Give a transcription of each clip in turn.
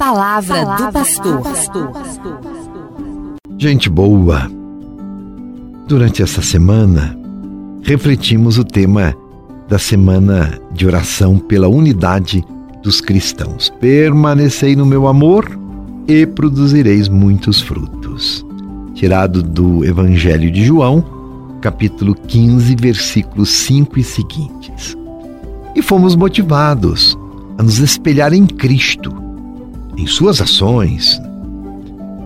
Palavra, Palavra do pastor. Gente boa, durante essa semana refletimos o tema da semana de oração pela unidade dos cristãos. Permanecei no meu amor e produzireis muitos frutos. Tirado do Evangelho de João, capítulo 15, versículos 5 e seguintes. E fomos motivados a nos espelhar em Cristo, em Suas ações,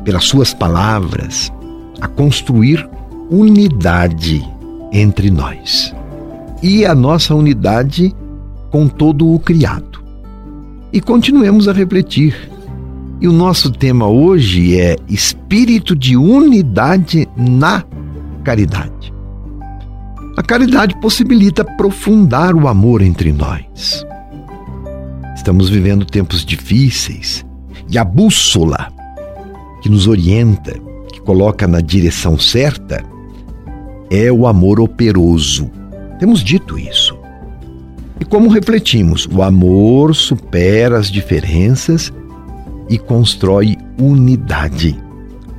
pelas Suas palavras, a construir unidade entre nós. E a nossa unidade com todo o criado. E continuemos a refletir. E o nosso tema hoje é espírito de unidade na caridade. A caridade possibilita aprofundar o amor entre nós. Estamos vivendo tempos difíceis e a bússola que nos orienta, que coloca na direção certa, é o amor operoso. Temos dito isso. E como refletimos, o amor supera as diferenças e constrói unidade.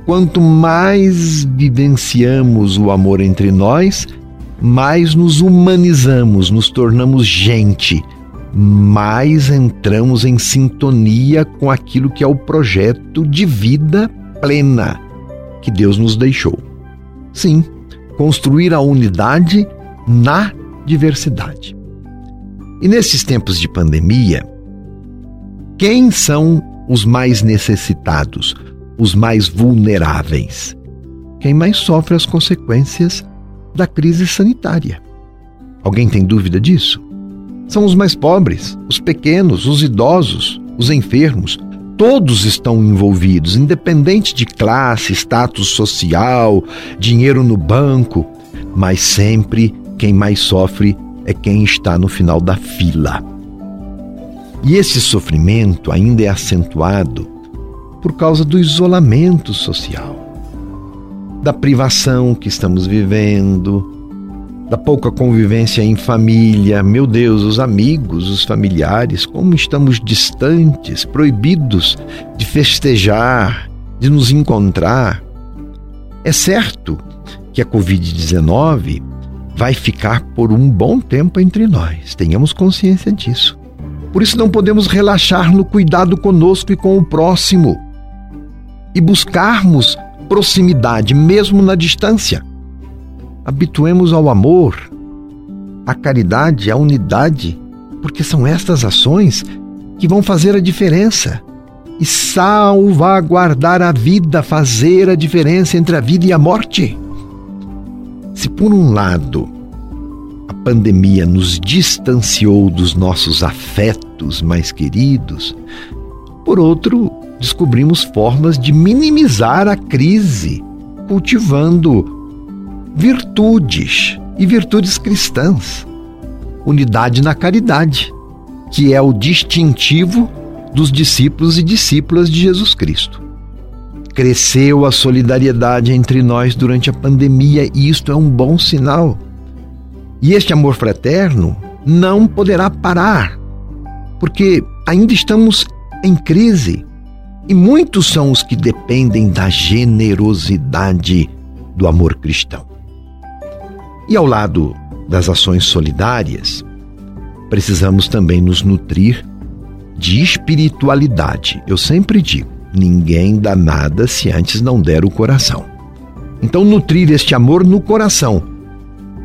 Quanto mais vivenciamos o amor entre nós, mais nos humanizamos, nos tornamos gente, mais entramos em sintonia com aquilo que é o projeto de vida plena que Deus nos deixou. Sim, construir a unidade na diversidade. E nesses tempos de pandemia, quem são os mais necessitados, os mais vulneráveis? Quem mais sofre as consequências da crise sanitária. Alguém tem dúvida disso? São os mais pobres, os pequenos, os idosos, os enfermos. Todos estão envolvidos, independente de classe, status social, dinheiro no banco, mas sempre quem mais sofre é quem está no final da fila. E esse sofrimento ainda é acentuado por causa do isolamento social da privação que estamos vivendo, da pouca convivência em família. Meu Deus, os amigos, os familiares, como estamos distantes, proibidos de festejar, de nos encontrar. É certo que a Covid-19 vai ficar por um bom tempo entre nós, tenhamos consciência disso. Por isso não podemos relaxar no cuidado conosco e com o próximo e buscarmos proximidade, mesmo na distância. Habituemos ao amor, à caridade, à unidade, porque são estas ações que vão fazer a diferença e salvaguardar a vida, fazer a diferença entre a vida e a morte. Se por um lado a pandemia nos distanciou dos nossos afetos mais queridos, por outro, descobrimos formas de minimizar a crise, cultivando virtudes e virtudes cristãs. Unidade na caridade, que é o distintivo dos discípulos e discípulas de Jesus Cristo. Cresceu a solidariedade entre nós durante a pandemia e isto é um bom sinal. E este amor fraterno não poderá parar, porque ainda estamos em crise e muitos são os que dependem da generosidade do amor cristão. E ao lado das ações solidárias, precisamos também nos nutrir de espiritualidade. Eu sempre digo: ninguém dá nada se antes não der o coração. Então, nutrir este amor no coração,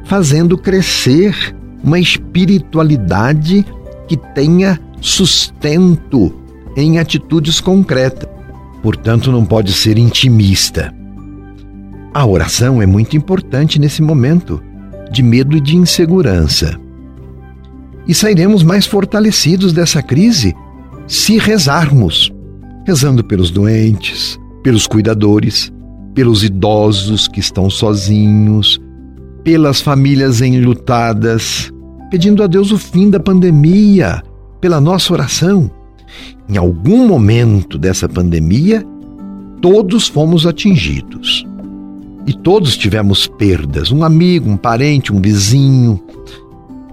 fazendo crescer uma espiritualidade que tenha sustento em atitudes concretas. Portanto, não pode ser intimista. A oração é muito importante nesse momento de medo e de insegurança. E sairemos mais fortalecidos dessa crise se rezarmos, rezando pelos doentes, pelos cuidadores, pelos idosos que estão sozinhos, pelas famílias enlutadas, pedindo a Deus o fim da pandemia, pela nossa oração em algum momento dessa pandemia, todos fomos atingidos. E todos tivemos perdas, um amigo, um parente, um vizinho.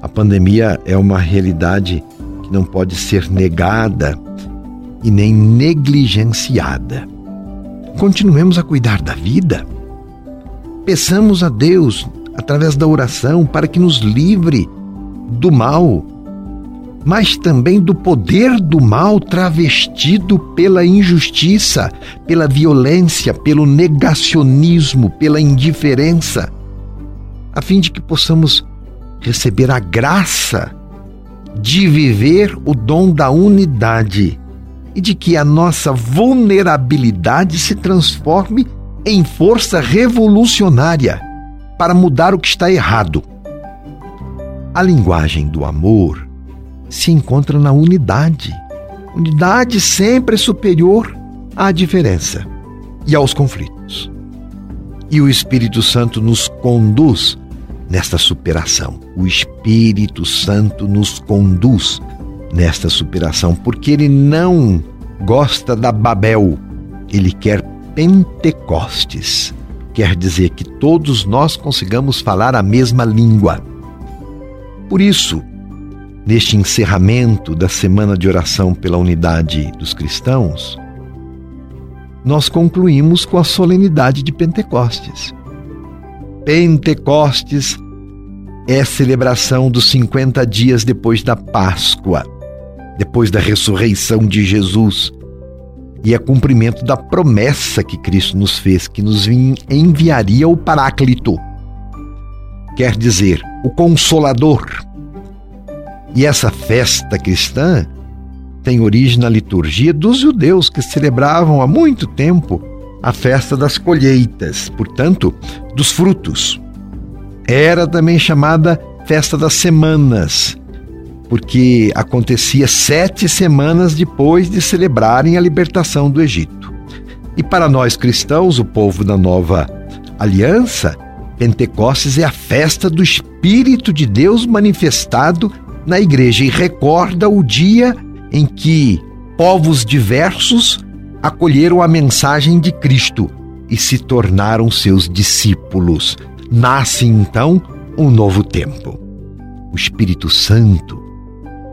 A pandemia é uma realidade que não pode ser negada e nem negligenciada. Continuemos a cuidar da vida. Peçamos a Deus, através da oração, para que nos livre do mal, mas também do poder do mal travestido pela injustiça, pela violência, pelo negacionismo, pela indiferença, a fim de que possamos receber a graça de viver o dom da unidade e de que a nossa vulnerabilidade se transforme em força revolucionária para mudar o que está errado. A linguagem do amor se encontra na unidade. Unidade sempre é superior à diferença e aos conflitos. E o Espírito Santo nos conduz nesta superação. O Espírito Santo nos conduz nesta superação, porque ele não gosta da Babel, ele quer Pentecostes. Quer dizer que todos nós consigamos falar a mesma língua. Por isso, neste encerramento da semana de oração pela unidade dos cristãos, nós concluímos com a solenidade de Pentecostes. Pentecostes é a celebração dos 50 dias depois da Páscoa, depois da ressurreição de Jesus, e é cumprimento da promessa que Cristo nos fez, que nos enviaria o Paráclito, quer dizer, o Consolador. E essa festa cristã tem origem na liturgia dos judeus que celebravam há muito tempo a festa das colheitas, portanto, dos frutos. Era também chamada Festa das Semanas, porque acontecia sete semanas depois de celebrarem a libertação do Egito. E para nós cristãos, o povo da nova aliança, Pentecostes é a festa do Espírito de Deus manifestado na igreja e recorda o dia em que povos diversos acolheram a mensagem de Cristo e se tornaram seus discípulos. Nasce então um novo tempo. O Espírito Santo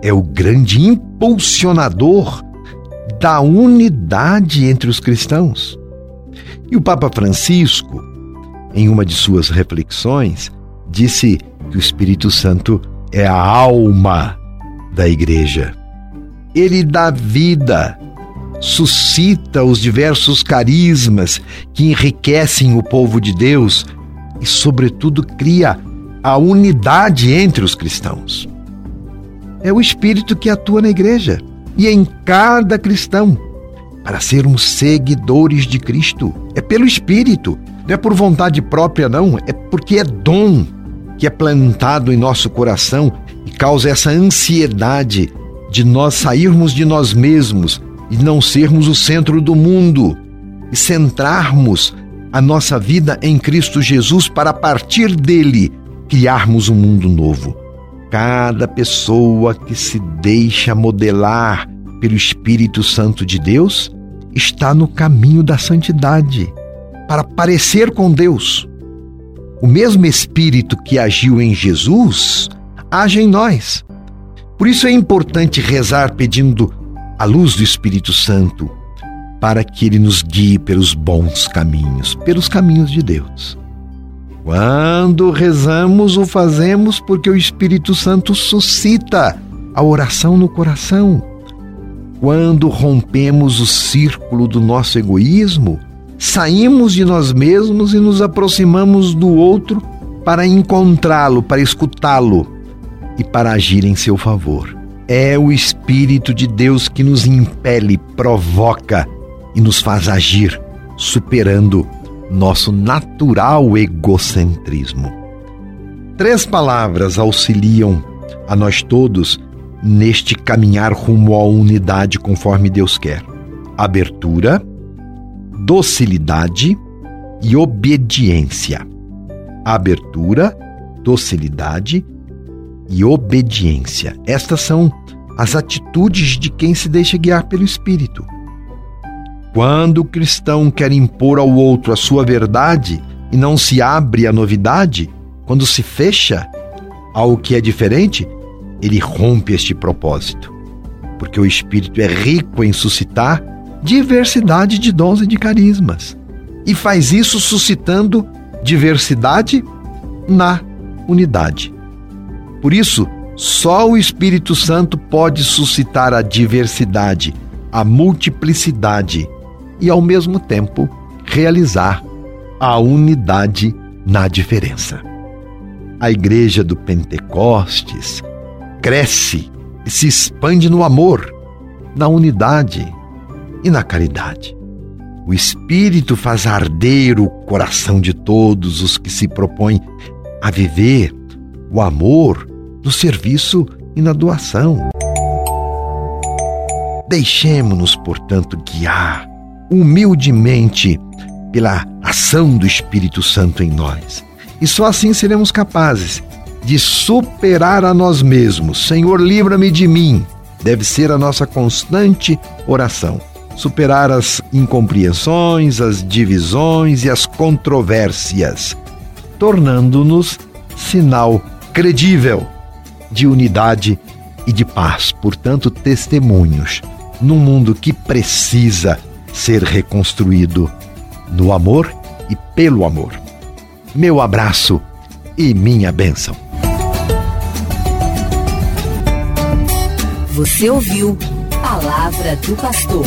é o grande impulsionador da unidade entre os cristãos. E o Papa Francisco, em uma de suas reflexões, disse que o Espírito Santo é a alma da igreja. Ele dá vida suscita os diversos carismas que enriquecem o povo de Deus e, sobretudo, cria a unidade entre os cristãos. É o Espírito que atua na igreja e em cada cristão para sermos seguidores de Cristo. É pelo Espírito, não é por vontade própria, não, é porque é dom que é plantado em nosso coração e causa essa ansiedade de nós sairmos de nós mesmos e não sermos o centro do mundo e centrarmos a nossa vida em Cristo Jesus para a partir dele criarmos um mundo novo. Cada pessoa que se deixa modelar pelo Espírito Santo de Deus está no caminho da santidade para parecer com Deus. O mesmo Espírito que agiu em Jesus age em nós. Por isso é importante rezar pedindo a luz do Espírito Santo, para que ele nos guie pelos bons caminhos, pelos caminhos de Deus. Quando rezamos, o fazemos porque o Espírito Santo suscita a oração no coração. Quando rompemos o círculo do nosso egoísmo, saímos de nós mesmos e nos aproximamos do outro para encontrá-lo, para escutá-lo e para agir em seu favor. É o Espírito de Deus que nos impele, provoca e nos faz agir, superando nosso natural egocentrismo. Três palavras auxiliam a nós todos neste caminhar rumo à unidade conforme Deus quer: abertura, docilidade e obediência. Abertura, docilidade e obediência. Estas são as atitudes de quem se deixa guiar pelo Espírito. Quando o cristão quer impor ao outro a sua verdade e não se abre à novidade, quando se fecha ao que é diferente, ele rompe este propósito. porque o Espírito é rico em suscitar diversidade de dons e de carismas. E faz isso suscitando diversidade na unidade. Por isso, só o Espírito Santo pode suscitar a diversidade, a multiplicidade e, ao mesmo tempo, realizar a unidade na diferença. A igreja do Pentecostes cresce e se expande no amor, na unidade e na caridade. O Espírito faz arder o coração de todos os que se propõem a viver o amor no serviço e na doação. Deixemos-nos, portanto, guiar humildemente pela ação do Espírito Santo em nós. E só assim seremos capazes de superar a nós mesmos. Senhor, livra-me de mim. Deve ser a nossa constante oração. Superar as incompreensões, as divisões e as controvérsias, tornando-nos sinal credível de unidade e de paz, portanto, testemunhos num mundo que precisa ser reconstruído no amor e pelo amor. Meu abraço e minha bênção. Você ouviu Palavra do Pastor.